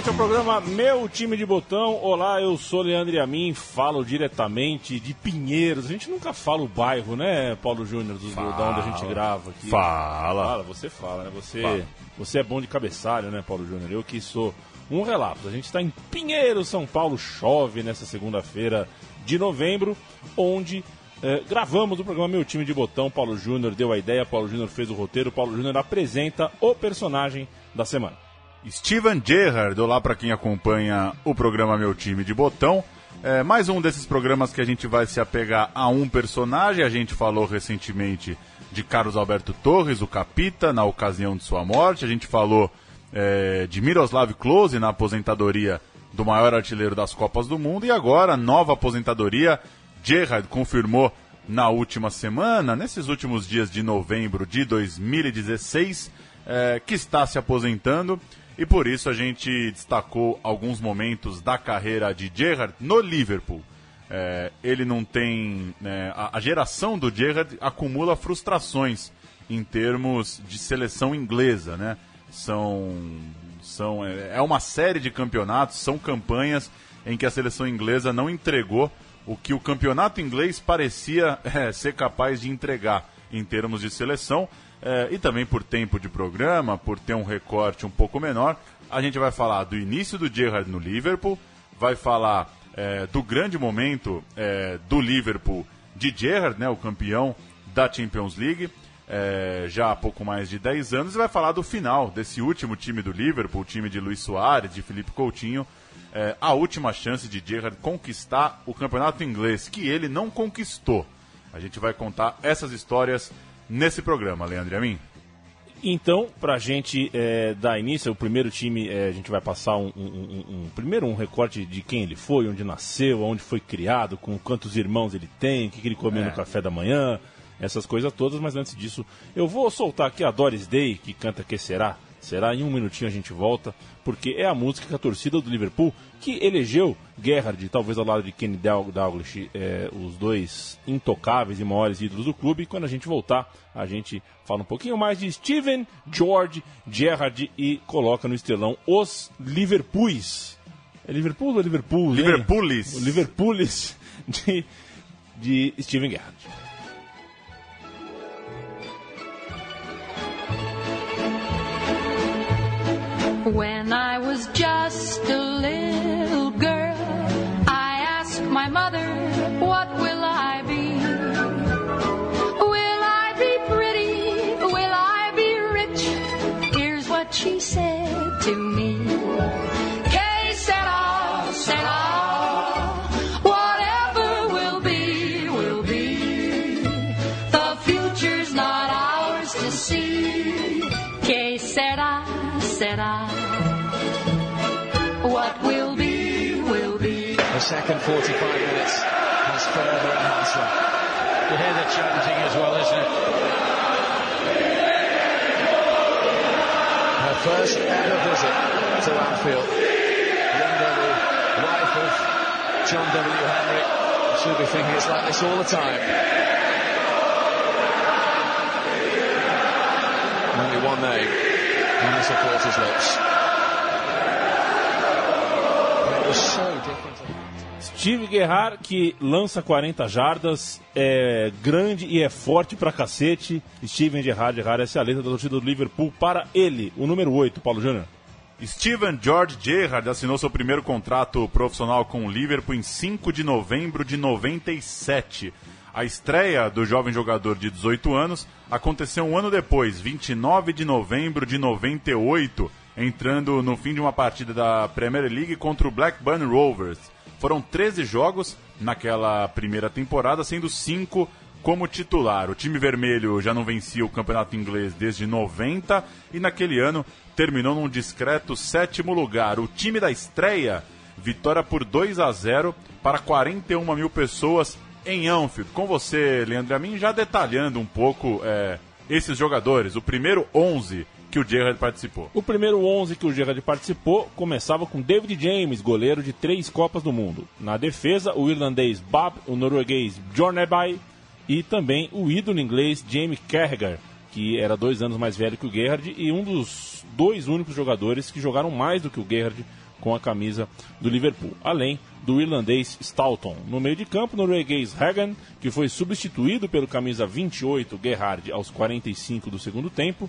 Este é o programa Meu Time de Botão. Olá, eu sou Leandro Amin, falo diretamente de Pinheiros. A gente nunca fala o bairro, né, Paulo Júnior, do da onde a gente grava aqui. Fala. Fala, você fala, né? Você, Fala. você é bom de cabeçalho, né, Paulo Júnior? Eu que sou um relato. A gente está em Pinheiros, São Paulo. Chove nessa segunda-feira de novembro, onde eh, gravamos o programa Meu Time de Botão. Paulo Júnior deu a ideia, Paulo Júnior fez o roteiro, Paulo Júnior apresenta o personagem da semana. Steven Gerrard, olá para quem acompanha o programa Meu Time de Botão. É, mais um desses programas que a gente vai se apegar a um personagem. A gente falou recentemente de Carlos Alberto Torres, o Capita, na ocasião de sua morte. A gente falou é, de Miroslav Klose na aposentadoria do maior artilheiro das Copas do Mundo. E agora, nova aposentadoria. Gerrard confirmou na última semana, nesses últimos dias de novembro de 2016, é, que está se aposentando. E por isso a gente destacou alguns momentos da carreira de Gerrard no Liverpool. É, ele não tem. né, a, a geração do Gerrard acumula frustrações em termos de seleção inglesa, né? São, são é, é uma série de campeonatos, são campanhas em que a seleção inglesa não entregou o que o campeonato inglês parecia é, ser capaz de entregar em termos de seleção. É, e também por tempo de programa, por ter um recorte um pouco menor, a gente vai falar do início do Gerrard no Liverpool, vai falar é, do grande momento é, do Liverpool de Gerrard, né, o campeão da Champions League, é, já há pouco mais de 10 anos, e vai falar do final desse último time do Liverpool, o time de Luiz Soares, de Felipe Coutinho, é, a última chance de Gerrard conquistar o campeonato inglês, que ele não conquistou. A gente vai contar essas histórias nesse programa, Leandro e a mim. Então, pra gente é, dar início, o primeiro time, é, a gente vai passar um, um- um- um- primeiro um recorte de quem ele foi, onde nasceu, onde foi criado, com quantos irmãos ele tem, o que, que ele comeu É. no café da manhã, essas coisas todas, mas antes disso, eu vou soltar aqui a Doris Day, que canta Que Será? Será? Em um minutinho a gente volta, porque é a música que a torcida do Liverpool, que elegeu Gerrard, talvez ao lado de Kenny Dal- Dalglish, é, os dois intocáveis e maiores ídolos do clube. E quando a gente voltar, a gente fala um pouquinho mais de Steven George Gerrard e coloca no estelão os Liverpools. É Liverpool ou Liverpool? Liverpoolis. O Liverpools de, de Steven Gerrard. When I was just a little girl, I asked my mother, What will I be? Will I be pretty? Will I be rich? Here's what she said to me. Sera. What will be, will be. The second 45 minutes has further enhanced that. You hear the chanting as well, isn't it? Her first ever visit to Anfield. Linda, the wife of John W. Henry, she'll be thinking it's like this all the time. Only one name on the supporters' lips. It was so different. Steve Gerrard, que lança 40 jardas, é grande e é forte pra cacete. Steven Gerrard, Gerrard, essa é a letra da torcida do Liverpool para ele, o número 8, Paulo Júnior. Steven George Gerrard assinou seu primeiro contrato profissional com o Liverpool em 5 de novembro de 97. A estreia do jovem jogador de 18 anos aconteceu um ano depois, 29 de novembro de 98, entrando no fim de uma partida da Premier League contra o Blackburn Rovers. Foram 13 jogos naquela primeira temporada, sendo 5 como titular. O time vermelho já não vencia o campeonato inglês desde 90 e naquele ano terminou num discreto sétimo lugar. O time da estreia, vitória por 2 a 0 para 41 mil pessoas em Anfield. Com você, Leandro Amin, já detalhando um pouco é, esses jogadores. O primeiro 11 que o Gerrard participou. O primeiro 11 que o Gerrard participou começava com David James, goleiro de três Copas do Mundo. Na defesa, o irlandês Bob, o norueguês Bjornebye e também o ídolo inglês Jamie Carragher, que era dois anos mais velho que o Gerrard e um dos dois únicos jogadores que jogaram mais do que o Gerrard com a camisa do Liverpool, além do irlandês Stoughton. No meio de campo, norueguês Hagan, que foi substituído pelo camisa 28 Gerrard aos 45 do segundo tempo,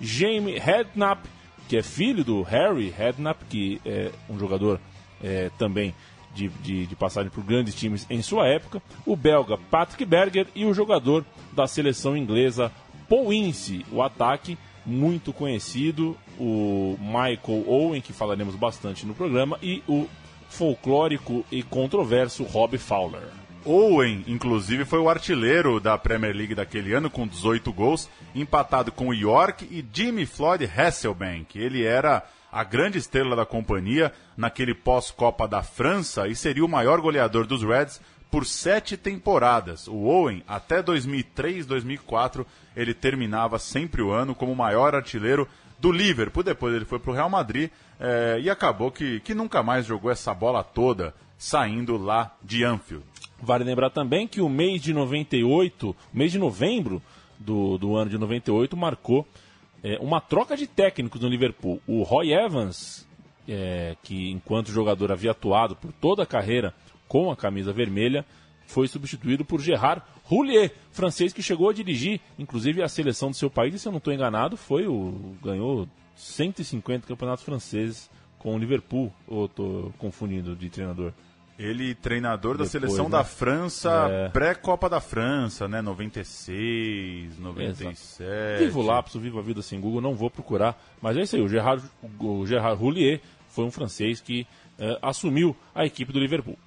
Jamie Redknapp, que é filho do Harry Redknapp, que é um jogador é, também de, de, de, passagem por grandes times em sua época, o belga Patrick Berger e o jogador da seleção inglesa Paul Ince, o ataque muito conhecido, o Michael Owen, que falaremos bastante no programa, e o folclórico e controverso Rob Fowler. Owen, inclusive, foi o artilheiro da Premier League daquele ano, com 18 gols, empatado com York e Jimmy Floyd Hasselbank. Ele era a grande estrela da companhia naquele pós-Copa da França e seria o maior goleador dos Reds por sete temporadas. O Owen, até 2003, 2004, ele terminava sempre o ano como o maior artilheiro do Liverpool. Depois ele foi para o Real Madrid é, e acabou que, que nunca mais jogou essa bola toda saindo lá de Anfield. Vale lembrar também que o mês de 98, o mês de novembro do, do ano de 98, marcou é, uma troca de técnicos no Liverpool. O Roy Evans, é, que enquanto jogador havia atuado por toda a carreira com a camisa vermelha, foi substituído por Gerard Houllier, francês que chegou a dirigir, inclusive a seleção do seu país, e se eu não estou enganado, foi o ganhou 150 campeonatos franceses com o Liverpool, ou estou confundindo de treinador? Ele, treinador da seleção né? da França, é. pré-Copa da França, né? 96, 97. Exato. Viva o lapso, viva a vida sem Google, não vou procurar. Mas é isso aí, o Gerard, o Gerard Houllier foi um francês que é, assumiu a equipe do Liverpool.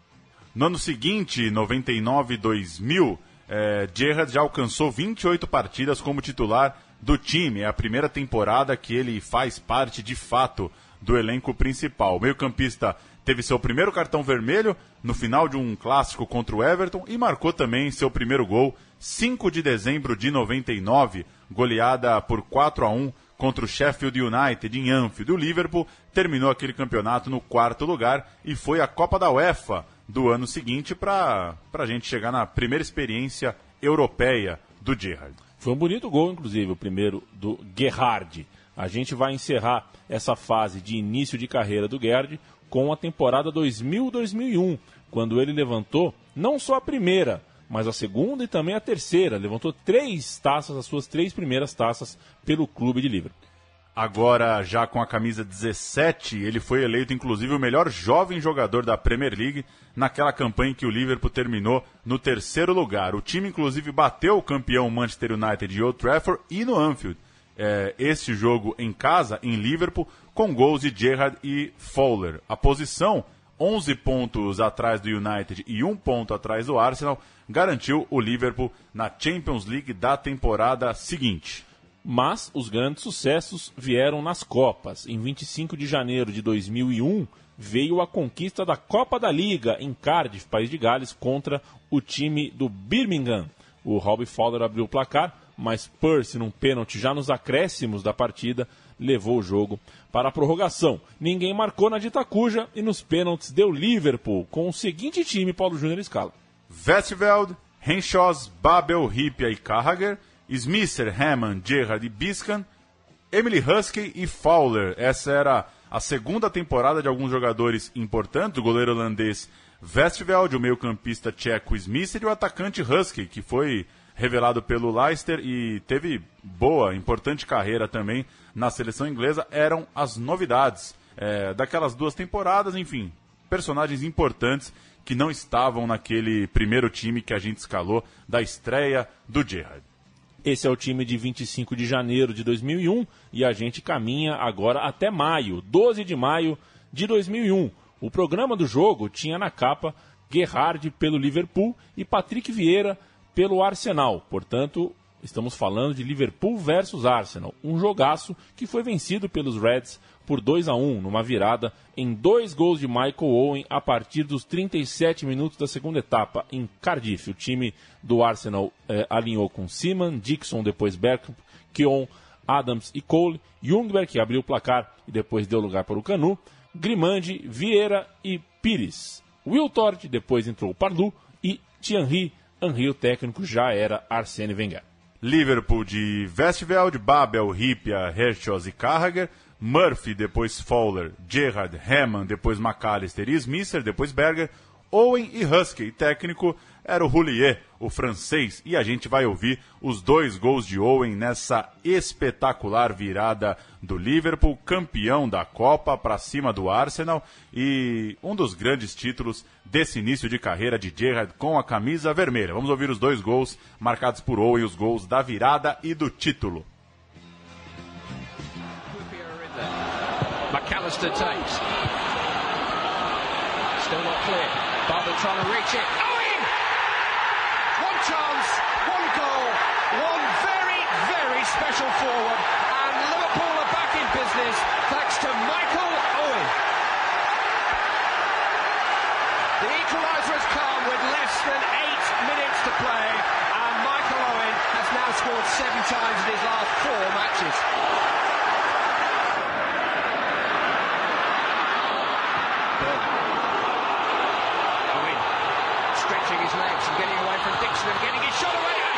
No ano seguinte, 99-2000, é, Gerrard já alcançou 28 partidas como titular do time. É a primeira temporada que ele faz parte, de fato, do elenco principal. O meio-campista teve seu primeiro cartão vermelho no final de um clássico contra o Everton e marcou também seu primeiro gol 5 de dezembro de 99, goleada por 4 a 1 contra o Sheffield United em Anfield. O Liverpool terminou aquele campeonato no quarto lugar e foi a Copa da UEFA do ano seguinte para a gente chegar na primeira experiência europeia do Gerrard. Foi um bonito gol, inclusive, o primeiro do Gerrard. A gente vai encerrar essa fase de início de carreira do Gerrard com a temporada 2000-2001, quando ele levantou não só a primeira, mas a segunda e também a terceira. Levantou três taças, as suas três primeiras taças pelo clube de Liverpool. Agora, já com a camisa 17, ele foi eleito inclusive o melhor jovem jogador da Premier League naquela campanha em que o Liverpool terminou no terceiro lugar. O time, inclusive, bateu o campeão Manchester United de Old Trafford e no Anfield. É, esse jogo em casa, em Liverpool, com gols de Gerrard e Fowler. A posição, 11 pontos atrás do United e um ponto atrás do Arsenal, garantiu o Liverpool na Champions League da temporada seguinte. Mas os grandes sucessos vieram nas Copas. Em 25 de janeiro de 2001, veio a conquista da Copa da Liga em Cardiff, País de Gales, contra o time do Birmingham. O Robbie Fowler abriu o placar, mas Percy, num pênalti já nos acréscimos da partida, levou o jogo para a prorrogação. Ninguém marcou na dita cuja e nos pênaltis deu Liverpool com o seguinte time Paulo Júnior escala. Vestveld, Henshaws, Babel, Ripia e Carragher, Smisser, Hammond, Gerrard e Biscan, Emily Husky e Fowler. Essa era a segunda temporada de alguns jogadores importantes, o goleiro holandês Vestveld, o meio-campista tcheco Smisser e o atacante Husky, que foi revelado pelo Leicester e teve boa, importante carreira também na seleção inglesa, eram as novidades é, daquelas duas temporadas, enfim, personagens importantes que não estavam naquele primeiro time que a gente escalou da estreia do Gerrard. Esse é o time de 25 de janeiro de 2001 e a gente caminha agora até maio, 12 de maio de 2001. O programa do jogo tinha na capa Gerrard pelo Liverpool e Patrick Vieira pelo Arsenal. Portanto, Estamos falando de Liverpool versus Arsenal, um jogaço que foi vencido pelos Reds por 2 a 1 numa virada em dois gols de Michael Owen a partir dos 37 minutos da segunda etapa em Cardiff. O time do Arsenal eh, alinhou com Seaman, Dixon, depois Bergkamp, Keon, Adams e Cole, Jungberg que abriu o placar e depois deu lugar para o Canu, Grimandi, Vieira e Pires. Will Tort, depois entrou o Parlu e Thierry Henry, o técnico, já era Arsene Wenger. Liverpool de Westveld, Babel, Ripia, Herschels e Carragher, Murphy, depois Fowler, Gerrard, Hammond, depois McAllister e Smisser, depois Berger, Owen e Husky. Técnico era o Roulier, o francês, e a gente vai ouvir os dois gols de Owen nessa espetacular virada do Liverpool, campeão da Copa para cima do Arsenal e um dos grandes títulos desse início de carreira de Gerrard com a camisa vermelha. Vamos ouvir os dois gols marcados por Owen, os gols da virada e do título. McAllister takes. Still not clear. Barber trying to reach it. Special forward. And Liverpool are back in business thanks to Michael Owen. The equaliser has come with less than eight minutes to play. And Michael Owen has now scored seven times in his last four matches. Owen stretching his legs and getting away from Dixon and getting his shot away.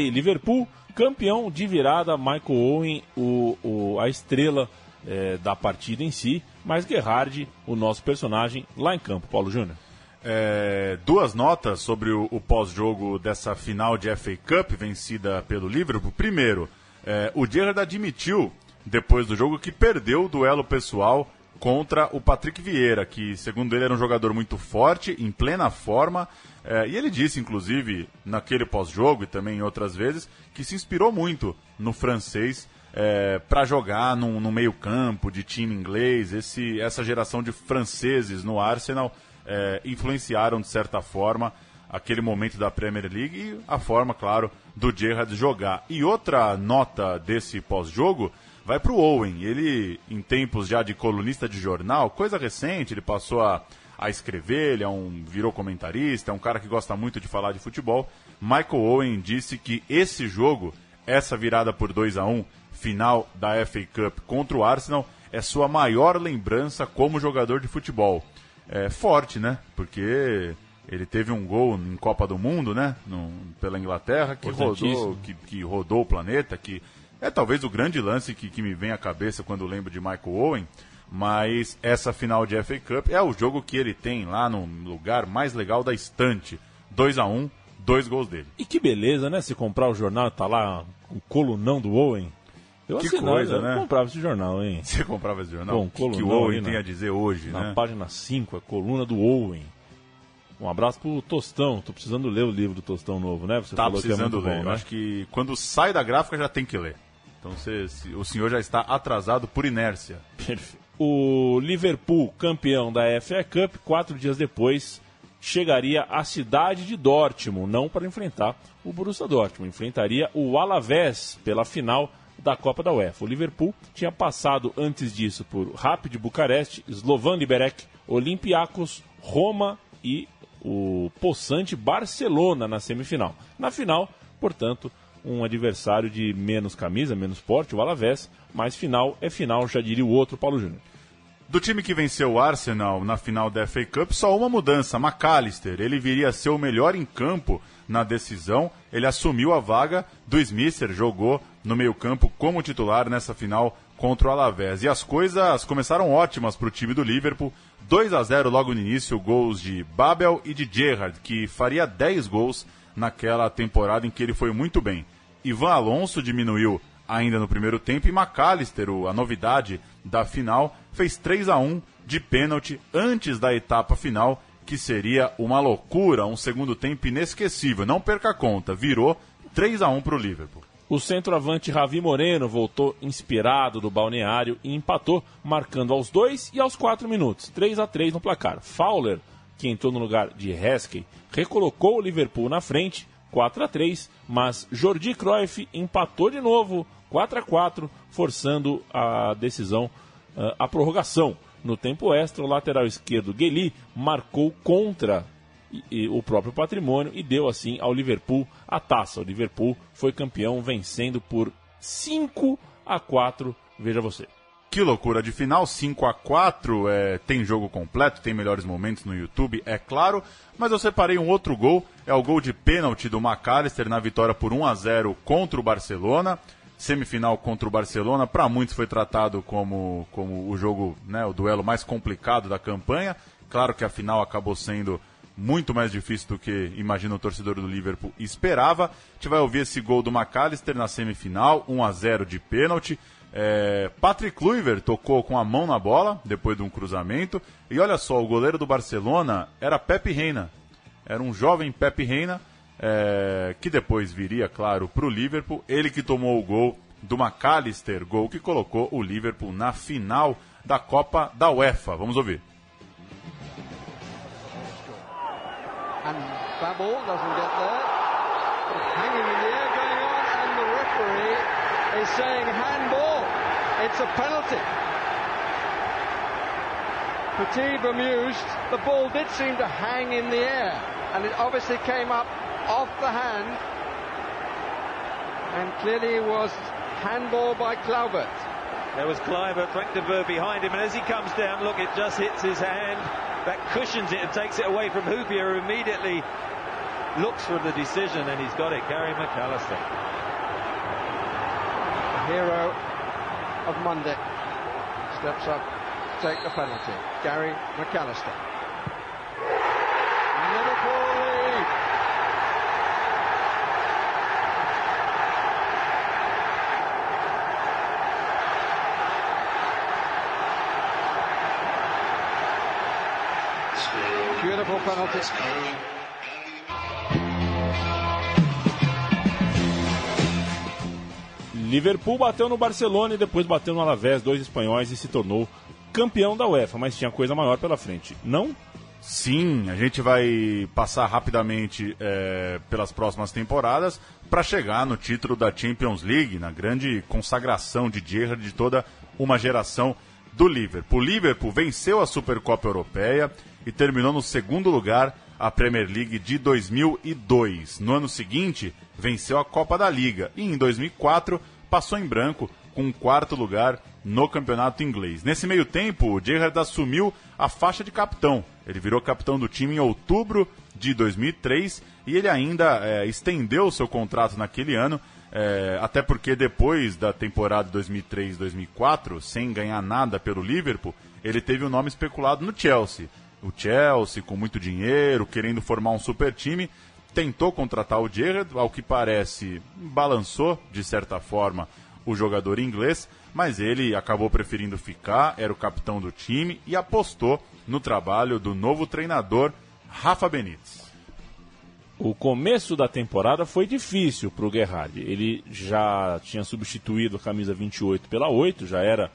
Aí, Liverpool, campeão de virada, Michael Owen, o, o- a estrela eh, da partida em si, mas Gerrard, o nosso personagem, lá em campo, Paulo Júnior. É, duas notas sobre o, o pós-jogo dessa final de FA Cup vencida pelo Liverpool. Primeiro, é, o Gerrard admitiu, depois do jogo, que perdeu o duelo pessoal contra o Patrick Vieira, que, segundo ele, era um jogador muito forte, em plena forma. é, e ele disse, inclusive, naquele pós-jogo e também em outras vezes, que se inspirou muito no francês para jogar no, no meio-campo de time inglês. Esse, essa geração de franceses no Arsenal é, influenciaram, de certa forma, aquele momento da Premier League e a forma, claro, do Gerrard jogar. E outra nota desse pós-jogo vai para o Owen. Ele, em tempos já de colunista de jornal, coisa recente, ele passou a, a escrever, ele é um, virou comentarista, é um cara que gosta muito de falar de futebol. Michael Owen disse que esse jogo, essa virada por 2 a 1 final da FA Cup contra o Arsenal, é sua maior lembrança como jogador de futebol é, forte, né? Porque ele teve um gol em Copa do Mundo, né? No- pela Inglaterra, que rodou, que, que rodou o planeta, que é talvez o grande lance que, que me vem à cabeça quando lembro de Michael Owen. Mas essa final de FA Cup é o jogo que ele tem lá no lugar mais legal da estante. 2 a 1 dois gols dele. E que beleza, né? Se comprar o jornal, tá lá o colunão do Owen. Eu Que assinava, coisa, eu né? comprava esse jornal, hein? Você comprava esse jornal? Bom, o que, que o Owen tem na- a dizer hoje, Na né? página 5, a coluna do Owen. Um abraço pro Tostão. Tô precisando ler o livro do Tostão novo, né? Você Tá é precisando muito ler. bom, Eu né? acho que quando sai da gráfica já tem que ler. Então o senhor já está atrasado por inércia. Perfeito. O Liverpool, campeão da FA Cup, quatro dias depois, chegaria à cidade de Dortmund, não para enfrentar o Borussia Dortmund, enfrentaria o Alavés pela final da Copa da UEFA. O Liverpool tinha passado antes disso por Rapid Bucareste, Slovan Liberec, Olympiacos, Roma e o possante Barcelona na semifinal. Na final, portanto, um adversário de menos camisa, menos porte, o Alavés, mas final é final, já diria o outro Paulo Júnior. Do time que venceu o Arsenal na final da FA Cup, só uma mudança, McAllister. Ele viria a ser o melhor em campo na decisão. Ele assumiu a vaga do Smisser, jogou no meio-campo como titular nessa final contra o Alavés. E as coisas começaram ótimas para o time do Liverpool. 2 a 0 logo no início, gols de Babel e de Gerrard, que faria 10 gols naquela temporada em que ele foi muito bem. Ivan Alonso diminuiu ainda no primeiro tempo e McAllister, a novidade da final, fez 3 a 1 de pênalti antes da etapa final, que seria uma loucura, um segundo tempo inesquecível. Não perca a conta, virou 3 a 1 para o Liverpool. O centroavante Ravi Moreno voltou inspirado do balneário e empatou, marcando aos 2 e aos 4 minutos, 3 a 3 no placar. Fowler, que entrou no lugar de Heskey, recolocou o Liverpool na frente, 4 a 3, mas Jordi Cruyff empatou de novo, 4 a 4, forçando a decisão, uh, a prorrogação. No tempo extra, o lateral esquerdo Gueli marcou contra o próprio patrimônio e deu assim ao Liverpool a taça. O Liverpool foi campeão vencendo por 5 a 4, veja você. Que loucura de final, 5 a 4 é, tem jogo completo, tem melhores momentos no YouTube, é claro, mas eu separei um outro gol, é o gol de pênalti do McAllister na vitória por 1 a 0 contra o Barcelona. Semifinal contra o Barcelona, para muitos foi tratado como, como o jogo, né, o duelo mais complicado da campanha. Claro que a final acabou sendo muito mais difícil do que imagina o torcedor do Liverpool esperava. A gente vai ouvir esse gol do McAllister na semifinal, 1 a 0 de pênalti. É, Patrick Kluivert tocou com a mão na bola depois de um cruzamento. E olha só, o goleiro do Barcelona era Pepe Reina. Era um jovem Pepe Reina, é, que depois viria, claro, para o Liverpool. Ele que tomou o gol do McAllister, gol que colocou o Liverpool na final da Copa da UEFA. Vamos ouvir. and Babel doesn't get there. Hanging in the air going on, and the referee is saying handball. It's a penalty. Petit bemused. The ball did seem to hang in the air, and it obviously came up off the hand, and clearly was handball by Claubert. There was Cliver, Frank de Boer behind him, and as he comes down, look, it just hits his hand. That cushions it and takes it away from Hoopier, who immediately looks for the decision, and he's got it. Gary McAllister. The hero of Monday steps up take the penalty. Gary McAllister. Liverpool lead. Beautiful penalty. Liverpool bateu no Barcelona e depois bateu no Alavés, dois espanhóis, e se tornou campeão da UEFA, mas tinha coisa maior pela frente. Não? Sim, a gente vai passar rapidamente é, pelas próximas temporadas para chegar no título da Champions League, na grande consagração de Gerrard de toda uma geração do Liverpool. O Liverpool venceu a Supercopa Europeia e terminou no segundo lugar a Premier League de 2002. No ano seguinte, venceu a Copa da Liga e em 2004 passou em branco com um quarto lugar no campeonato inglês. Nesse meio tempo, o Gerrard assumiu a faixa de capitão. Ele virou capitão do time em outubro de 2003 e ele ainda é, estendeu seu contrato naquele ano, é, até porque depois da temporada 2003-2004, sem ganhar nada pelo Liverpool, ele teve o um nome especulado no Chelsea. O Chelsea, com muito dinheiro, querendo formar um super time, tentou contratar o Gerrard, ao que parece, balançou de certa forma o jogador inglês, mas ele acabou preferindo ficar, era o capitão do time e apostou no trabalho do novo treinador Rafa Benítez. O começo da temporada foi difícil para o Gerrard. Ele já tinha substituído a camisa 28 pela 8, já era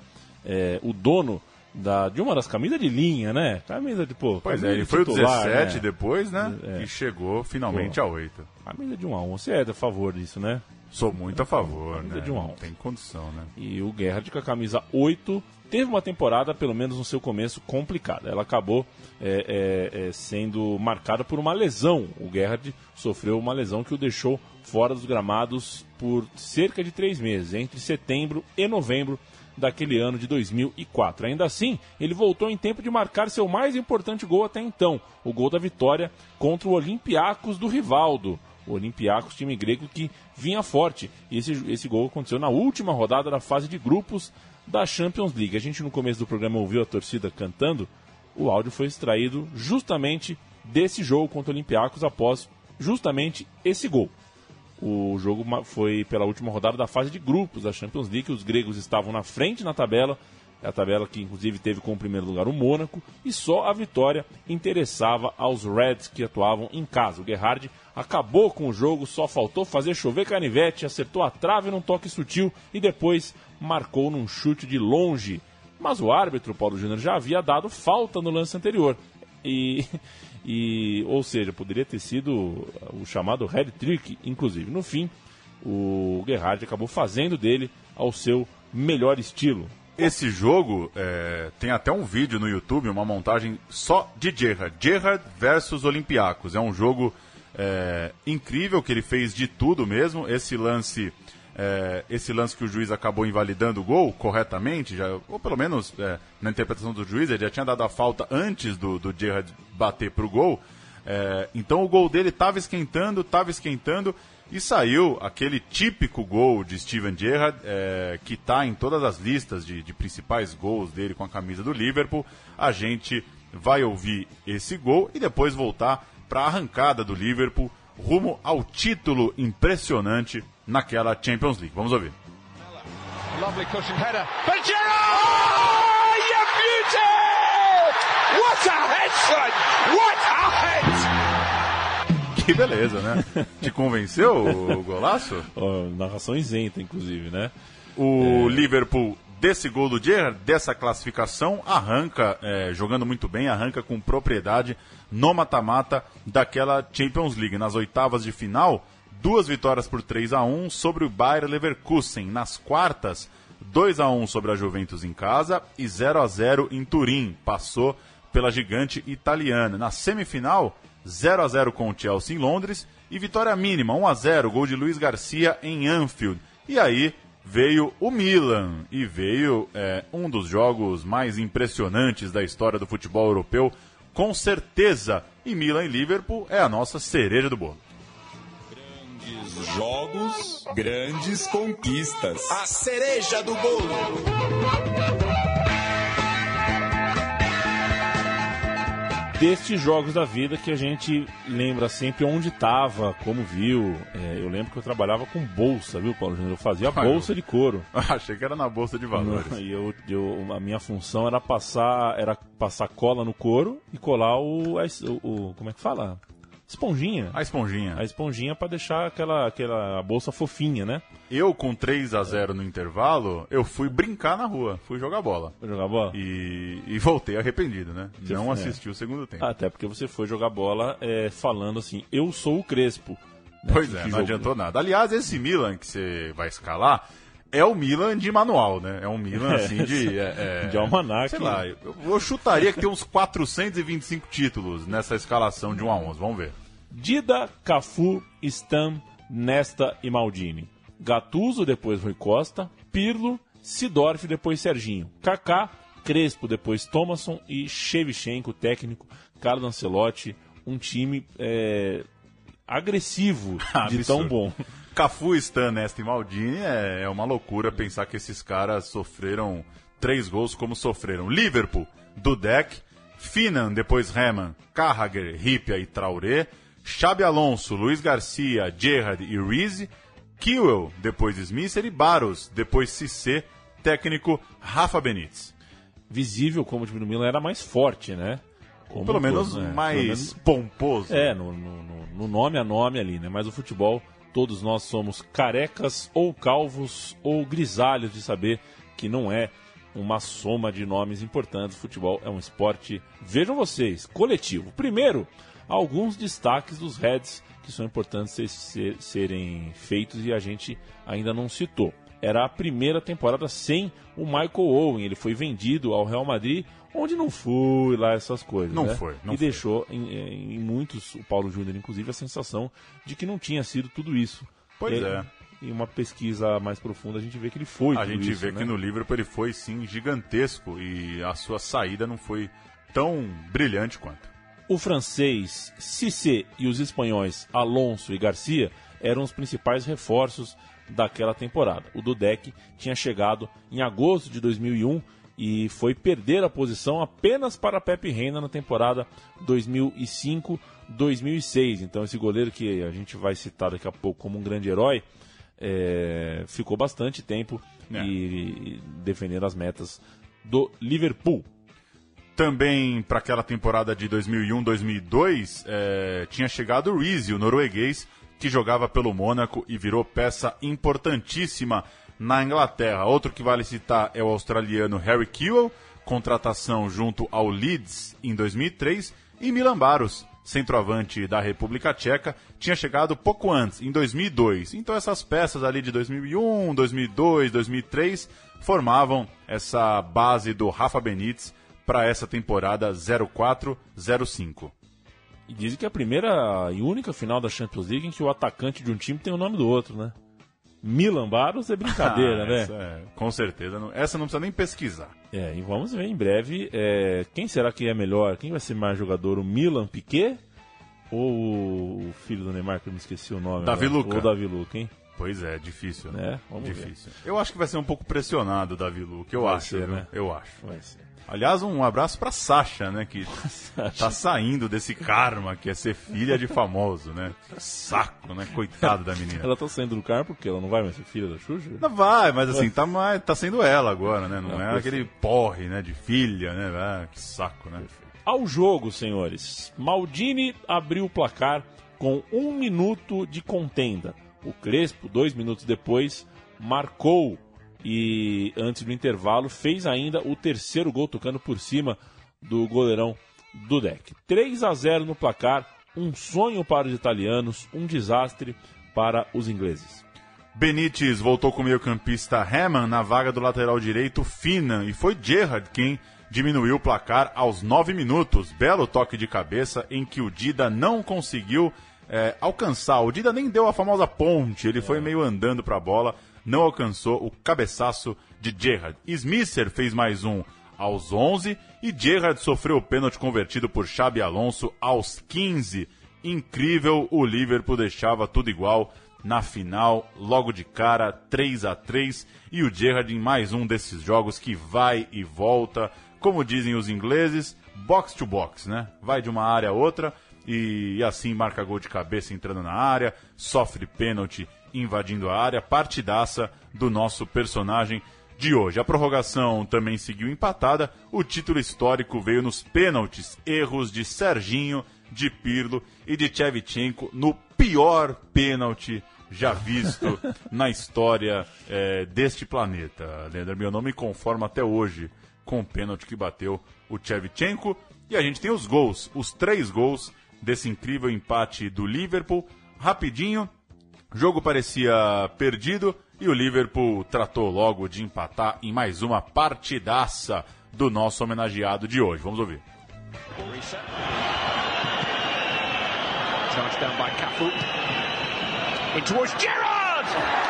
é, o dono da, de uma das camisas de linha, né? Camisa de pô. Pois é, ele foi o titular, 17 né? depois, né? É. E chegou finalmente Pô. a 8. Camisa de 1 a 1 Você é a favor disso, né? Sou muito a favor, Camisa né? de um a um. Não tem condição, né? E o Gerrard com a camisa 8 teve uma temporada, pelo menos no seu começo, complicada. Ela acabou é, é, é, sendo marcada por uma lesão. O Gerrard sofreu uma lesão que o deixou fora dos gramados por cerca de três meses, entre setembro e novembro daquele ano de 2004. Ainda assim, ele voltou em tempo de marcar seu mais importante gol até então, o gol da vitória contra o Olympiacos do Rivaldo. O Olympiacos, time grego que vinha forte. E esse, esse gol aconteceu na última rodada da fase de grupos da Champions League. A gente no começo do programa ouviu a torcida cantando. O áudio foi extraído justamente desse jogo contra o Olympiacos após justamente esse gol. O jogo foi pela última rodada da fase de grupos da Champions League. Os gregos estavam na frente na tabela, É a tabela que inclusive teve como primeiro lugar o Mônaco e só a vitória interessava aos Reds que atuavam em casa. O Gerhard acabou com o jogo, só faltou fazer chover canivete, acertou a trave num toque sutil e depois marcou num chute de longe. Mas o árbitro, Paulo Júnior, já havia dado falta no lance anterior. E, e, ou seja, poderia ter sido o chamado head trick, inclusive. No fim, o Gerhard acabou fazendo dele ao seu melhor estilo. Esse jogo é, tem até um vídeo no YouTube, uma montagem só de Gerrard. Gerrard versus Olympiacos. É um jogo é, incrível que ele fez de tudo mesmo. Esse lance, é, esse lance que o juiz acabou invalidando o gol corretamente, já, ou pelo menos é, na interpretação do juiz, ele já tinha dado a falta antes do, do Gerrard bater para o gol. É, então o gol dele estava esquentando, estava esquentando e saiu aquele típico gol de Steven Gerrard, é, que está em todas as listas de, de, principais gols dele com a camisa do Liverpool. A gente vai ouvir esse gol e depois voltar para a arrancada do Liverpool rumo ao título impressionante naquela Champions League. Vamos ouvir. Lovely cushion header. But! Oh, you beauty! What a head, son! What a head! Que beleza, né? Te convenceu o golaço? Oh, narração isenta, inclusive, né? O é... Liverpool, desse gol do Gerrard, dessa classificação, arranca, é, jogando muito bem, arranca com propriedade no mata-mata daquela Champions League. Nas oitavas de final, duas vitórias por 3 a 1 sobre o Bayer Leverkusen. Nas quartas, 2 a 1 sobre a Juventus em casa e 0 a 0 em Turim. Passou pela gigante italiana. Na semifinal, 0 a 0 com o Chelsea em Londres e vitória mínima, 1 a 0, gol de Luiz Garcia em Anfield. E aí veio o Milan e veio é, um dos jogos mais impressionantes da história do futebol europeu, com certeza. E Milan e Liverpool é a nossa cereja do bolo. Grandes jogos, grandes conquistas. A cereja do bolo. destes jogos da vida que a gente lembra sempre onde estava, como viu. É, eu lembro que eu trabalhava com bolsa, viu, Paulo Júnior? Eu fazia bolsa de couro. Achei que era na bolsa de valores. E eu, eu, a minha função era passar, era passar cola no couro e colar o, o, o como é que fala? Esponjinha. A esponjinha. A esponjinha para deixar aquela, aquela bolsa fofinha, né? Eu, com 3 a 0 no intervalo, eu fui brincar na rua, fui jogar bola. Foi jogar bola? E, e voltei arrependido, né? Você não foi, assisti é. o segundo tempo. Até porque você foi jogar bola é, falando assim, eu sou o Crespo. Né? Pois é, não jogo... adiantou nada. Aliás, esse Milan que você vai escalar é o Milan de manual, né? É um Milan assim de. É, é, de almanac. Sei lá, eu, eu chutaria que tem uns 425 títulos nessa escalação de 1 a 11. Vamos ver. Dida, Cafu, Stam, Nesta e Maldini. Gattuso, depois Rui Costa. Pirlo, Sidorf, depois Serginho. Kaká, Crespo, depois Thomasson e Shevchenko, técnico, Carlo Ancelotti. Um time é, agressivo de tão bom. Cafu, Stan, Nesta e Maldini é, é uma loucura pensar que esses caras sofreram três gols como sofreram. Liverpool, Dudek, Finan, depois Reman, Carragher, Ripia e Traoré. Xabi Alonso, Luiz Garcia, Gerrard e Reese, Kiwell, depois Smith e Barros, depois Cissé, técnico Rafa Benítez. Visível como o time do Milan era mais forte, né? Como pelo, menos né? mais pelo menos pomposo. É, no, no, no, nome a nome ali, né? Mas o futebol, todos nós somos carecas ou calvos ou grisalhos de saber que não é uma soma de nomes importantes. Futebol é um esporte, vejam vocês, coletivo. Primeiro, alguns destaques dos Reds que são importantes ser, serem feitos e a gente ainda não citou. Era a primeira temporada sem o Michael Owen. Ele foi vendido ao Real Madrid, onde não foi lá essas coisas. Não né? foi. Não e foi. deixou em, em, muitos, o Paulo Júnior inclusive, a sensação de que não tinha sido tudo isso. Pois é. é. Em uma pesquisa mais profunda, a gente vê que ele foi. A gente isso, vê né? que no Liverpool ele foi sim gigantesco e a sua saída não foi tão brilhante quanto. O francês Cissé e os espanhóis Alonso e Garcia eram os principais reforços daquela temporada. O Dudek tinha chegado em agosto de 2001 e foi perder a posição apenas para Pepe Reina na temporada 2005-2006. Então esse goleiro que a gente vai citar daqui a pouco como um grande herói é, ficou bastante tempo é. e, e defendendo as metas do Liverpool. Também para aquela temporada de 2001-2002, é, tinha chegado o Reese, o norueguês, que jogava pelo Mônaco e virou peça importantíssima na Inglaterra. Outro que vale citar é o australiano Harry Kewell, contratação junto ao Leeds em 2003, e Milan Baros, centroavante da República Tcheca, tinha chegado pouco antes, em 2002. Então essas peças ali de 2001, 2002, 2003 formavam essa base do Rafa Benítez para essa temporada 04-05. E dizem que é a primeira e única final da Champions League em que o atacante de um time tem o nome do outro, né? Milan Baros é brincadeira, Ah, né? é, com certeza. não- essa não precisa nem pesquisar. É, e vamos ver em breve é, quem será que é melhor, quem vai ser mais jogador, o Milan Piquet ou o filho do Neymar, que eu me esqueci o nome. Davi agora? Luca. Ou Davi Luca, hein? Pois é, difícil, né? É, vamos ver. difícil. Eu acho que vai ser um pouco pressionado o Davi Luque, eu Vai acho, ser, né? Eu acho. Vai ser. Aliás, um abraço pra Sasha, né? Que tá saindo desse karma que é ser filha de famoso, né? Saco, né? Coitado da menina. Ela tá saindo do carro porque ela não vai mais ser filha da Xuxa? Não vai, mas assim, tá, mais, tá sendo ela agora, né? Não, Não, é aquele porre, né? De filha, né? Ah, que saco, né? Ao jogo, senhores. Maldini abriu o placar com um minuto de contenda. O Crespo, dois minutos depois, marcou e antes do intervalo fez ainda o terceiro gol tocando por cima do goleirão Dudek. 3 a 0 no placar, um sonho para os italianos, um desastre para os ingleses. Benítez voltou com o meio-campista Hammond na vaga do lateral direito Finan e foi Gerrard quem diminuiu o placar aos 9 minutos. Belo toque de cabeça em que o Dida não conseguiu é, alcançar. O Dida nem deu a famosa ponte, ele foi meio andando para a bola, não alcançou o cabeçaço de Gerrard. Smisser fez mais um aos 11 e Gerrard sofreu o pênalti convertido por Xabi Alonso aos 15. Incrível, o Liverpool deixava tudo igual na final, logo de cara, 3 a 3 e o Gerrard em mais um desses jogos que vai e volta, como dizem os ingleses, box to box, né? Vai de uma área a outra e, assim marca gol de cabeça entrando na área, sofre pênalti invadindo a área, partidaça do nosso personagem de hoje. A prorrogação também seguiu empatada, o título histórico veio nos pênaltis, erros de Serginho, de Pirlo e de Tchevchenko no pior pênalti já visto na história eh, deste planeta. Leandro, meu nome conforma até hoje com o pênalti que bateu o Tchevchenko. E a gente tem os gols, os três gols desse incrível empate do Liverpool. Rapidinho, o jogo parecia perdido e o Liverpool tratou logo de empatar em mais uma partidaça do nosso homenageado de hoje. Vamos ouvir. Down by Cafu. In towards Gerrard!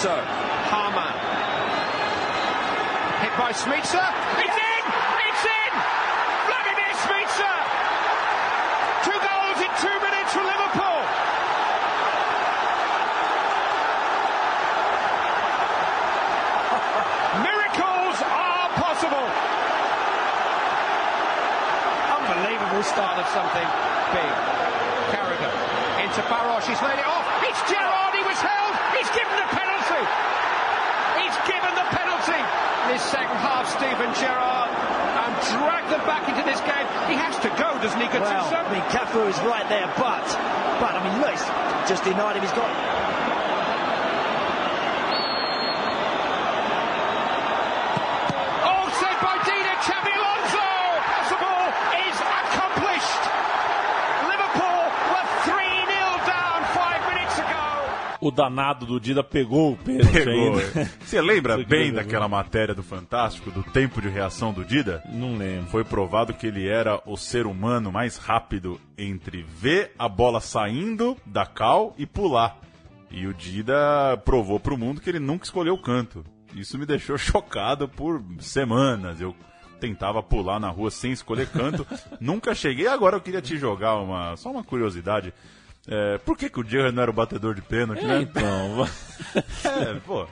Alonso, Harman. Hit by Smitsa. It's in! It's in! Vladimir Smitsa! Two goals in two minutes for Liverpool. Miracles are possible. Unbelievable start of something big. Carragher into Barros. He's laid it off. It's Gerrard. He was held. He's given the penalty. He's given the penalty. This second half, Stephen Gerrard, and drag them back into this game. He has to go, doesn't he, Well, I mean, Cafu is right there, but, but I mean, look, just denied him. He's got. O danado do Dida pegou o pênalti Pegou. ainda. Você lembra bem daquela matéria do Fantástico, do tempo de reação do Dida? Não lembro. Foi provado que ele era o ser humano mais rápido entre ver a bola saindo da cal e pular. E o Dida provou pro mundo que ele nunca escolheu o canto. Isso me deixou chocado por semanas. Eu tentava pular na rua sem escolher canto. nunca cheguei. Agora eu queria te jogar uma só uma curiosidade. É, por que, que o Gerrard não era o batedor de pênalti, É, né? então, É, pô.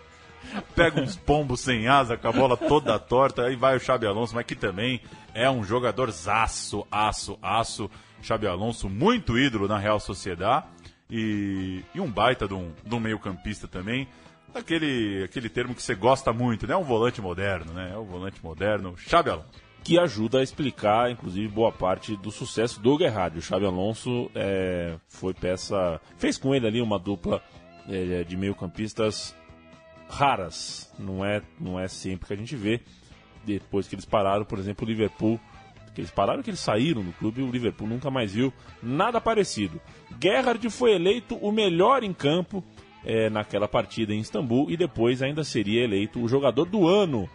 pega uns pombos sem asa, com a bola toda torta, aí vai o Xabi Alonso, mas que também é um jogador zaço, aço, aço. Xabi Alonso, muito ídolo na Real Sociedade e, e um baita de um, um meio-campista também. Aquele, aquele termo que você gosta muito, né? Um volante moderno, né? É o volante moderno, Xabi Alonso. Que ajuda a explicar, inclusive, boa parte do sucesso do Guerrard. O Xabi Alonso é, foi peça. fez com ele ali uma dupla é, de meio-campistas raras. Não é, não é sempre que a gente vê. Depois que eles pararam, por exemplo, o Liverpool. Que eles pararam que eles saíram do clube, o Liverpool nunca mais viu nada parecido. Gerrard foi eleito o melhor em campo é, naquela partida em Istambul e depois ainda seria eleito o jogador do ano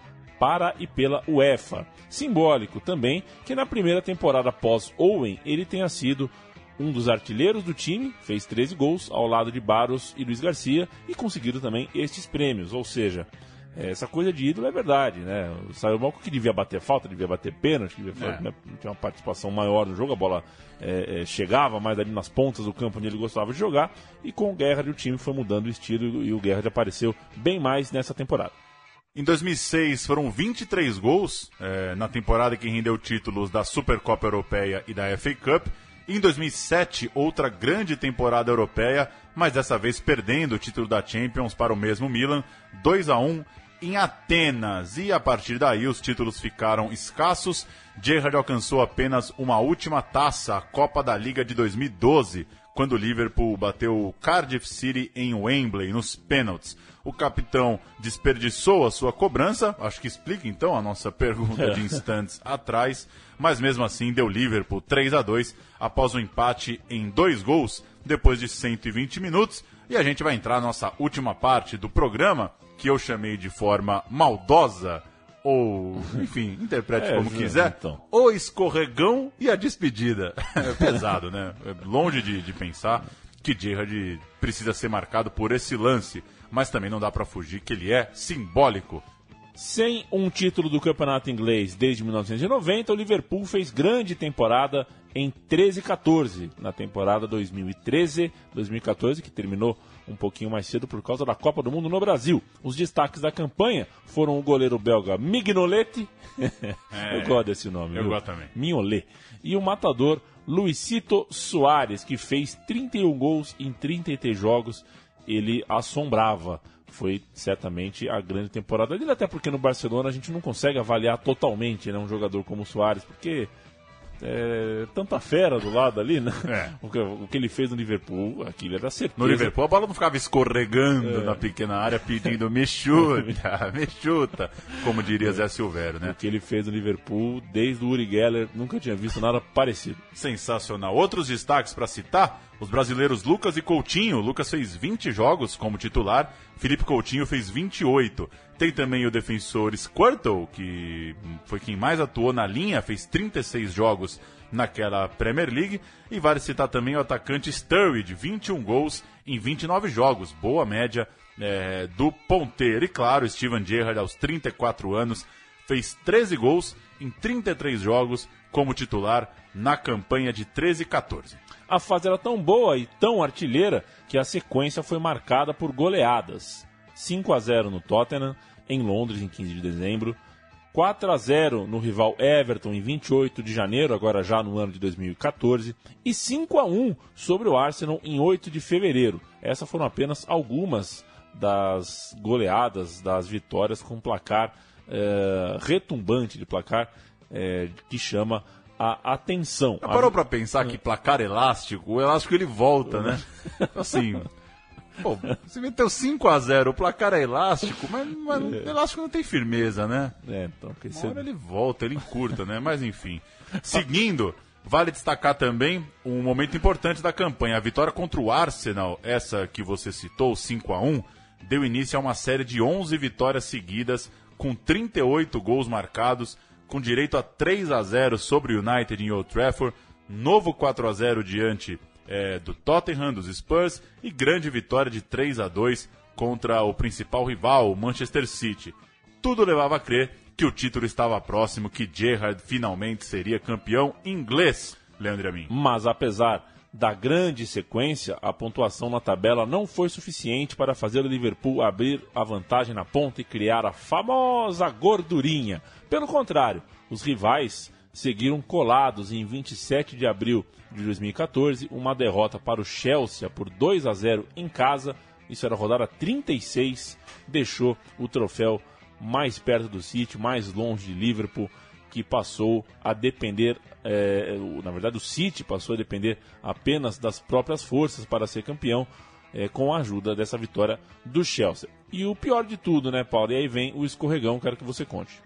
para e pela UEFA. Simbólico também que na primeira temporada pós Owen ele tenha sido um dos artilheiros do time, fez 13 gols ao lado de Barros e Luiz Garcia e conseguiram também estes prêmios, ou seja, é, essa coisa de ídolo é verdade, né? O Sayomalco que devia bater falta, devia bater pênalti, devia É. ter uma participação maior no jogo, a bola é, é, chegava mais ali nas pontas do campo onde ele gostava de jogar, e com o Guerra o time foi mudando o estilo e o Guerra apareceu bem mais nessa temporada. Em 2006 foram 23 gols eh, na temporada que rendeu títulos da Supercopa Europeia e da FA Cup. Em 2007, outra grande temporada europeia, mas dessa vez perdendo o título da Champions para o mesmo Milan, 2 a 1 em Atenas. E a partir daí os títulos ficaram escassos. Gerrard alcançou apenas uma última taça, a Copa da Liga de 2012, quando o Liverpool bateu o Cardiff City em Wembley nos pênaltis. O capitão desperdiçou a sua cobrança, acho que explica então a nossa pergunta de instantes atrás, mas mesmo assim deu Liverpool 3 a 2 após o empate em dois gols depois de 120 minutos. E a gente vai entrar na nossa última parte do programa, que eu chamei de forma maldosa, ou, enfim, interprete É, como ju- quiser, então. o escorregão e a despedida. É pesado, né? É longe de, de pensar que Gerrard precisa ser marcado por esse lance, mas também não dá pra fugir que ele é simbólico. Sem um título do campeonato inglês desde 1990, o Liverpool fez grande temporada em 13 e 14, na temporada 2013-2014, que terminou um pouquinho mais cedo por causa da Copa do Mundo no Brasil. Os destaques da campanha foram o goleiro belga Mignoletti, eu gosto desse nome, eu viu? gosto também. Mignolet, e o matador Luisito Soares, que fez 31 gols em 33 jogos, ele assombrava foi certamente a grande temporada dele, até porque no Barcelona a gente não consegue avaliar totalmente né, um jogador como o Soares, porque é tanta fera do lado ali, né? É. O, que, o que ele fez no Liverpool, aquilo era certeza. No Liverpool a bola não ficava escorregando É. na pequena área pedindo me chuta, me chuta, como diria Zé Silvério, né? O que ele fez no Liverpool, desde o Uri Geller, nunca tinha visto nada parecido. Sensacional. Outros destaques para citar: os brasileiros Lucas e Coutinho. Lucas fez 20 jogos como titular, Felipe Coutinho fez 28. Tem também o defensor Squirtle, que foi quem mais atuou na linha, fez 36 jogos naquela Premier League. E vale citar também o atacante Sturridge, 21 gols em 29 jogos. Boa média é, do ponteiro. E claro, Steven Gerrard, aos 34 anos, fez 13 gols em 33 jogos como titular na campanha de 13 e 14. A fase era tão boa e tão artilheira que a sequência foi marcada por goleadas. 5 a 0 no Tottenham, em Londres, em 15 de dezembro. 4 a 0 no rival Everton, em 28 de janeiro, agora já no ano de 2014. E 5 a 1 sobre o Arsenal, em 8 de fevereiro. Essas foram apenas algumas das goleadas, das vitórias com placar eh, retumbante de placar eh, que chama a atenção. Já parou pra pensar que placar elástico, o elástico ele volta, né? Assim. Pô, você meteu 5 a 0 o placar é elástico, mas, mas o elástico não tem firmeza, né? É, então, Uma você- hora ele volta, ele encurta, né? Mas enfim. Seguindo, vale destacar também um momento importante da campanha. A vitória contra o Arsenal, essa que você citou, 5 a 1 deu início a uma série de 11 vitórias seguidas, com 38 gols marcados, com direito a 3 a 0 sobre o United em Old Trafford, novo 4 a 0 diante eh, do Tottenham, dos Spurs, e grande vitória de 3 a 2 contra o principal rival, o Manchester City tudo levava a crer que o título estava próximo, que Gerrard finalmente seria campeão inglês, Leandro Amin. Mas apesar da grande sequência, a pontuação na tabela não foi suficiente para fazer o Liverpool abrir a vantagem na ponta e criar a famosa gordurinha. Pelo contrário, os rivais seguiram colados em 27 de abril de 2014, uma derrota para o Chelsea por 2 a 0 em casa. Isso era a rodada 36, deixou o troféu mais perto do City, mais longe de Liverpool, que passou a depender, é, na verdade o City passou a depender apenas das próprias forças para ser campeão, é, com a ajuda dessa vitória do Chelsea. E o pior de tudo, né, Paulo? E aí vem o escorregão, quero que você conte.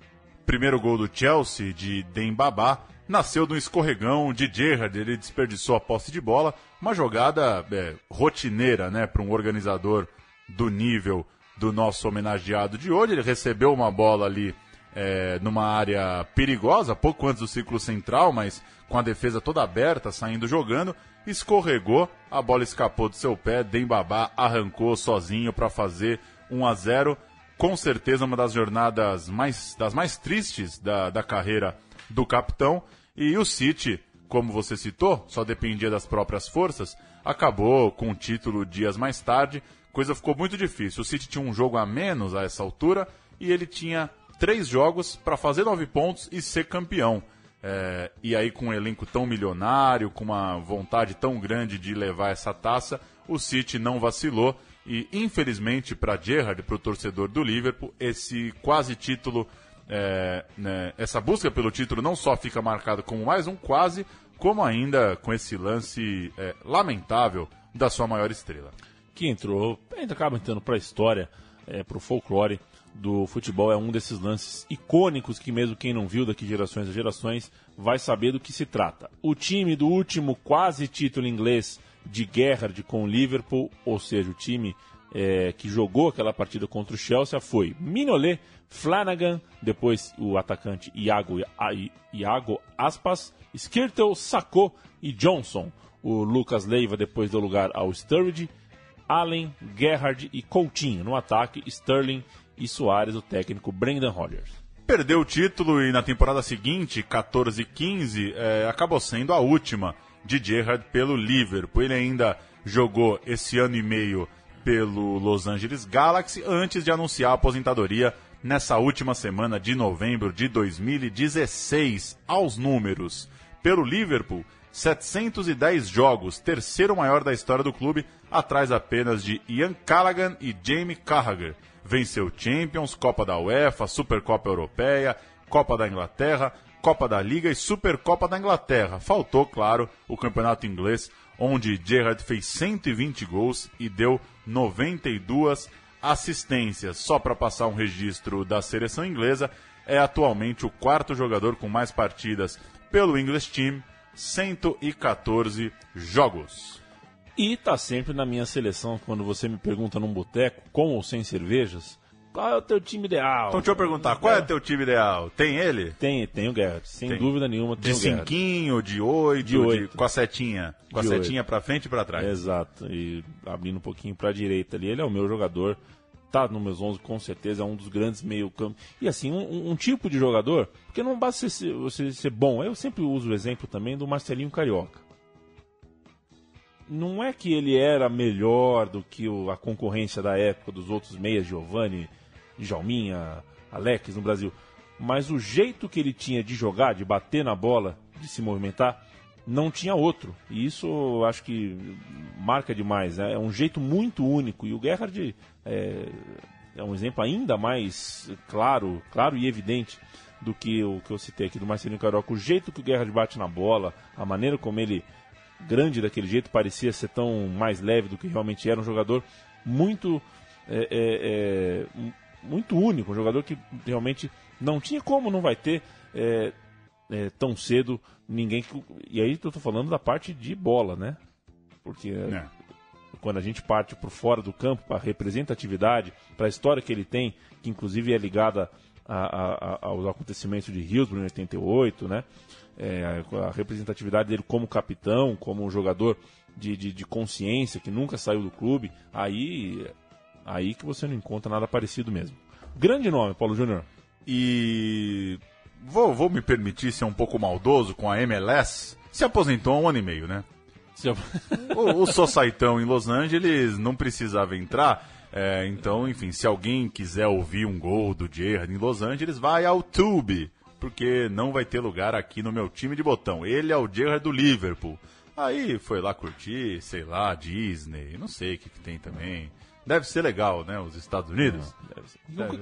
Primeiro gol do Chelsea, de Dembabá, nasceu do escorregão de Gerrard. Ele desperdiçou a posse de bola. Uma jogada é, rotineira né, para um organizador do nível do nosso homenageado de hoje. Ele recebeu uma bola ali é, numa área perigosa, pouco antes do círculo central, mas com a defesa toda aberta, saindo jogando. Escorregou, a bola escapou do seu pé. Dembabá arrancou sozinho para fazer 1 a 0 com certeza uma das jornadas mais, das mais tristes da, da carreira do capitão. E o City, como você citou, só dependia das próprias forças, acabou com o título dias mais tarde. Coisa ficou muito difícil. O City tinha um jogo a menos a essa altura e ele tinha três jogos para fazer nove pontos e ser campeão. É, e aí, com um elenco tão milionário, com uma vontade tão grande de levar essa taça, o City não vacilou e infelizmente para Gerrard, para o torcedor do Liverpool, esse quase título, é, né, essa busca pelo título não só fica marcada como mais um quase, como ainda com esse lance é, lamentável da sua maior estrela. Que entrou, ainda acaba entrando para a história, é, para o folclore do futebol. É um desses lances icônicos que, mesmo quem não viu daqui gerações a gerações, vai saber do que se trata. O time do último quase título inglês de Gerrard com o Liverpool, ou seja, o time é, que jogou aquela partida contra o Chelsea foi Minolet, Flanagan, depois o atacante Iago, Iago Aspas, Skirtle, Sacco e Johnson. O Lucas Leiva depois deu lugar ao Sturridge, Allen, Gerrard e Coutinho. No ataque, Sterling e Soares, o técnico Brendan Rodgers. Perdeu o título e na temporada seguinte, 14 e 15, é, acabou sendo a última de Gerrard pelo Liverpool. Ele ainda jogou esse ano e meio pelo Los Angeles Galaxy antes de anunciar a aposentadoria nessa última semana de novembro de 2016. Aos números, pelo Liverpool, 710 jogos, terceiro maior da história do clube, atrás apenas de Ian Callaghan e Jamie Carragher. Venceu Champions, Copa da UEFA, Supercopa Europeia, Copa da Inglaterra, Copa da Liga e Supercopa da Inglaterra. Faltou, claro, o campeonato inglês, onde Gerrard fez 120 gols e deu 92 assistências. Só para passar um registro da seleção inglesa, é atualmente o quarto jogador com mais partidas pelo English Team, 114 jogos. E tá sempre na minha seleção quando você me pergunta num boteco, com ou sem cervejas, qual é o teu time ideal? Então deixa eu perguntar, qual é o teu time ideal? Tem ele? Tem, tem o Gerrard, sem tem. dúvida nenhuma tem de o cinquinho, de oito, de oito. De, com a setinha, com de a setinha para frente e para trás. Exato, e abrindo um pouquinho para direita ali, ele é o meu jogador, tá no meus 11 com certeza, é um dos grandes meio campo. E assim, um, um tipo de jogador, porque não basta você, você ser bom, eu sempre uso o exemplo também do Marcelinho Carioca não é que ele era melhor do que o, a concorrência da época dos outros meias, Giovanni, Djalminha, Alex no Brasil, mas o jeito que ele tinha de jogar, de bater na bola, de se movimentar, não tinha outro. E isso acho que marca demais. Né? É um jeito muito único. E o Gerhard é, é um exemplo ainda mais claro, claro e evidente do que o que eu citei aqui do Marcelinho Carioca. O jeito que o Gerhard bate na bola, a maneira como ele grande daquele jeito, parecia ser tão mais leve do que realmente era, um jogador muito é, é, é, muito único, um jogador que realmente não tinha como, não vai ter é, é, tão cedo ninguém que, e aí eu estou falando da parte de bola, né? Porque quando a gente parte por fora do campo para a representatividade, para a história que ele tem, que inclusive é ligada a, a, aos acontecimentos de Hillsborough em 88, né? É, a representatividade dele como capitão, como um jogador de, de, de, consciência que nunca saiu do clube, aí, aí que você não encontra nada parecido mesmo. Grande nome, Paulo Júnior. E vou, vou me permitir ser um pouco maldoso com a MLS. Se aposentou há um ano e meio, né? Se o, o Societão em Los Angeles não precisava entrar. É, então, enfim, se alguém quiser ouvir um gol do Gerrard em Los Angeles, vai ao Tube, porque não vai ter lugar aqui no meu time de botão. Ele é o Gerrard do Liverpool. Aí foi lá curtir, sei lá, Disney, não sei o que, que tem também. Deve ser legal, né? Os Estados Unidos. Deve ser. Deve,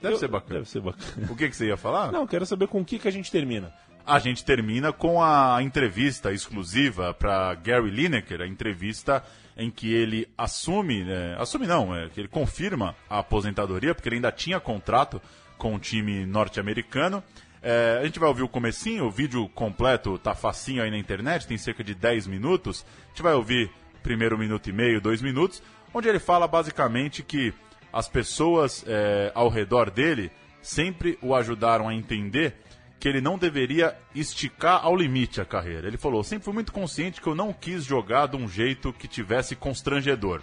deve Eu- ser bacana. Deve ser bacana. O que, que você ia falar? Não, quero saber com o que, que a gente termina. A gente termina com a entrevista exclusiva para Gary Lineker, a entrevista em que ele assume, né, assume não, é que ele confirma a aposentadoria, porque ele ainda tinha contrato com o time norte-americano. É, a gente vai ouvir o comecinho, o vídeo completo tá facinho aí na internet, tem cerca de 10 minutos. A gente vai ouvir primeiro minuto e meio, dois minutos, onde ele fala basicamente que as pessoas é, ao redor dele sempre o ajudaram a entender que ele não deveria esticar ao limite a carreira. Ele falou: sempre fui muito consciente que eu não quis jogar de um jeito que tivesse constrangedor.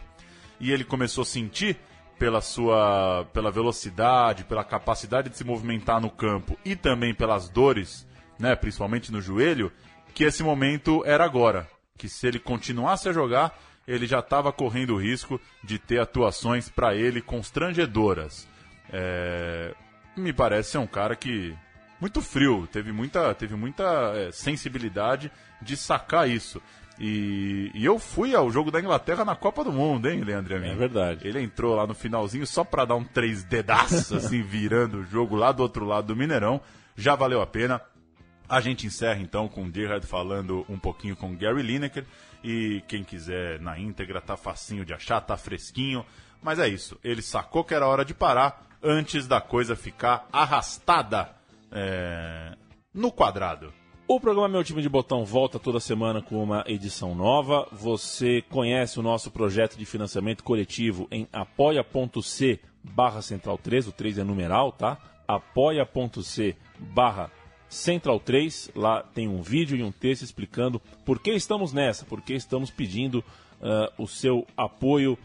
E ele começou a sentir pela sua pela velocidade, pela capacidade de se movimentar no campo e também pelas dores, né, principalmente no joelho, que esse momento era agora, que se ele continuasse a jogar, ele já estava correndo o risco de ter atuações para ele constrangedoras. É, me parece ser um cara que muito frio, teve muita, teve muita é, sensibilidade de sacar isso. E, e eu fui ao jogo da Inglaterra na Copa do Mundo, hein, Leandro? É verdade. Ele entrou lá no finalzinho só para dar um três dedaço, assim, virando o jogo lá do outro lado do Mineirão. Já valeu a pena. A gente encerra então com o Gerhard falando um pouquinho com Gary Lineker. E quem quiser na íntegra, tá facinho de achar, tá fresquinho. Mas é isso, ele sacou que era hora de parar antes da coisa ficar arrastada é, no quadrado. O programa Meu Time de Botão volta toda semana com uma edição nova. Você conhece o nosso projeto de financiamento coletivo em apoia.c barra central 3, o 3 é numeral, tá? apoia.c barra central 3, lá tem um vídeo e um texto explicando por que estamos nessa, por que estamos pedindo ah, o seu apoio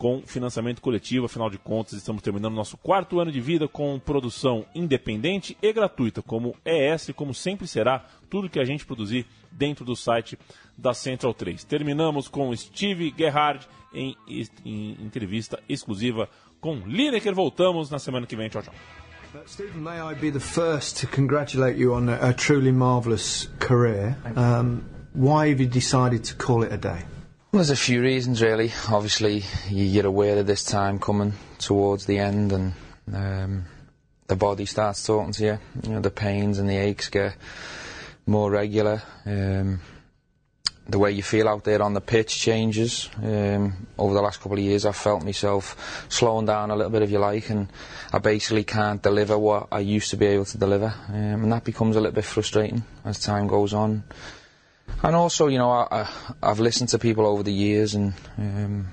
com financiamento coletivo, afinal de contas, estamos terminando nosso quarto ano de vida com produção independente e gratuita, como é essa e como sempre será tudo que a gente produzir dentro do site da Central 3. Terminamos com Steve Gerhard em, em entrevista exclusiva com Lineker. Voltamos na semana que vem. Tchau, tchau. Uh, Stephen, may I be the first to congratulate you on a, a truly marvellous career. Um, why have you decided to call it a day? There's a few reasons, really. Obviously, you- you're aware of this time coming towards the end, and um, the body starts talking to you. You know, the pains and the aches get more regular. Um, the way you feel out there on the pitch changes. Um, over the last couple of years, I've felt myself slowing down a little bit, if you like, and I basically can't deliver what I used to be able to deliver, um, and that becomes a little bit frustrating as time goes on. And also, you know, I, I, I've listened to people over the years and um,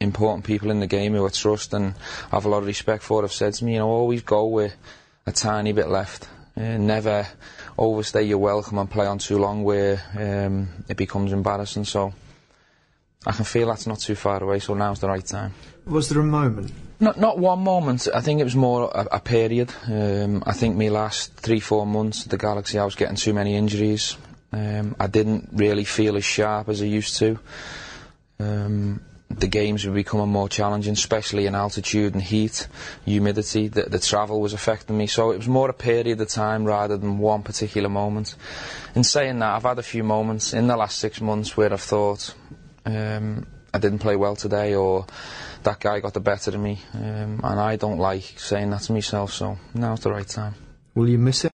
important people in the game who I trust and have a lot of respect for have said to me, you know, always go with a tiny bit left. Uh, never overstay your welcome and play on too long where um, it becomes embarrassing. So I can feel that's not too far away, so now's the right time. Was there a moment? Not not one moment. I think it was more a, a period. Um, I think me last three four months at the Galaxy, I was getting too many injuries. Um, I didn't really feel as sharp as I used to. Um, the games were becoming more challenging, especially in altitude and heat, humidity. The, the travel was affecting me, so it was more a period of time rather than one particular moment. In saying that, I've had a few moments in the last six months where I've thought um, I didn't play well today, or that guy got the better of me, um, and I don't like saying that to myself. So now's the right time. Will you miss it?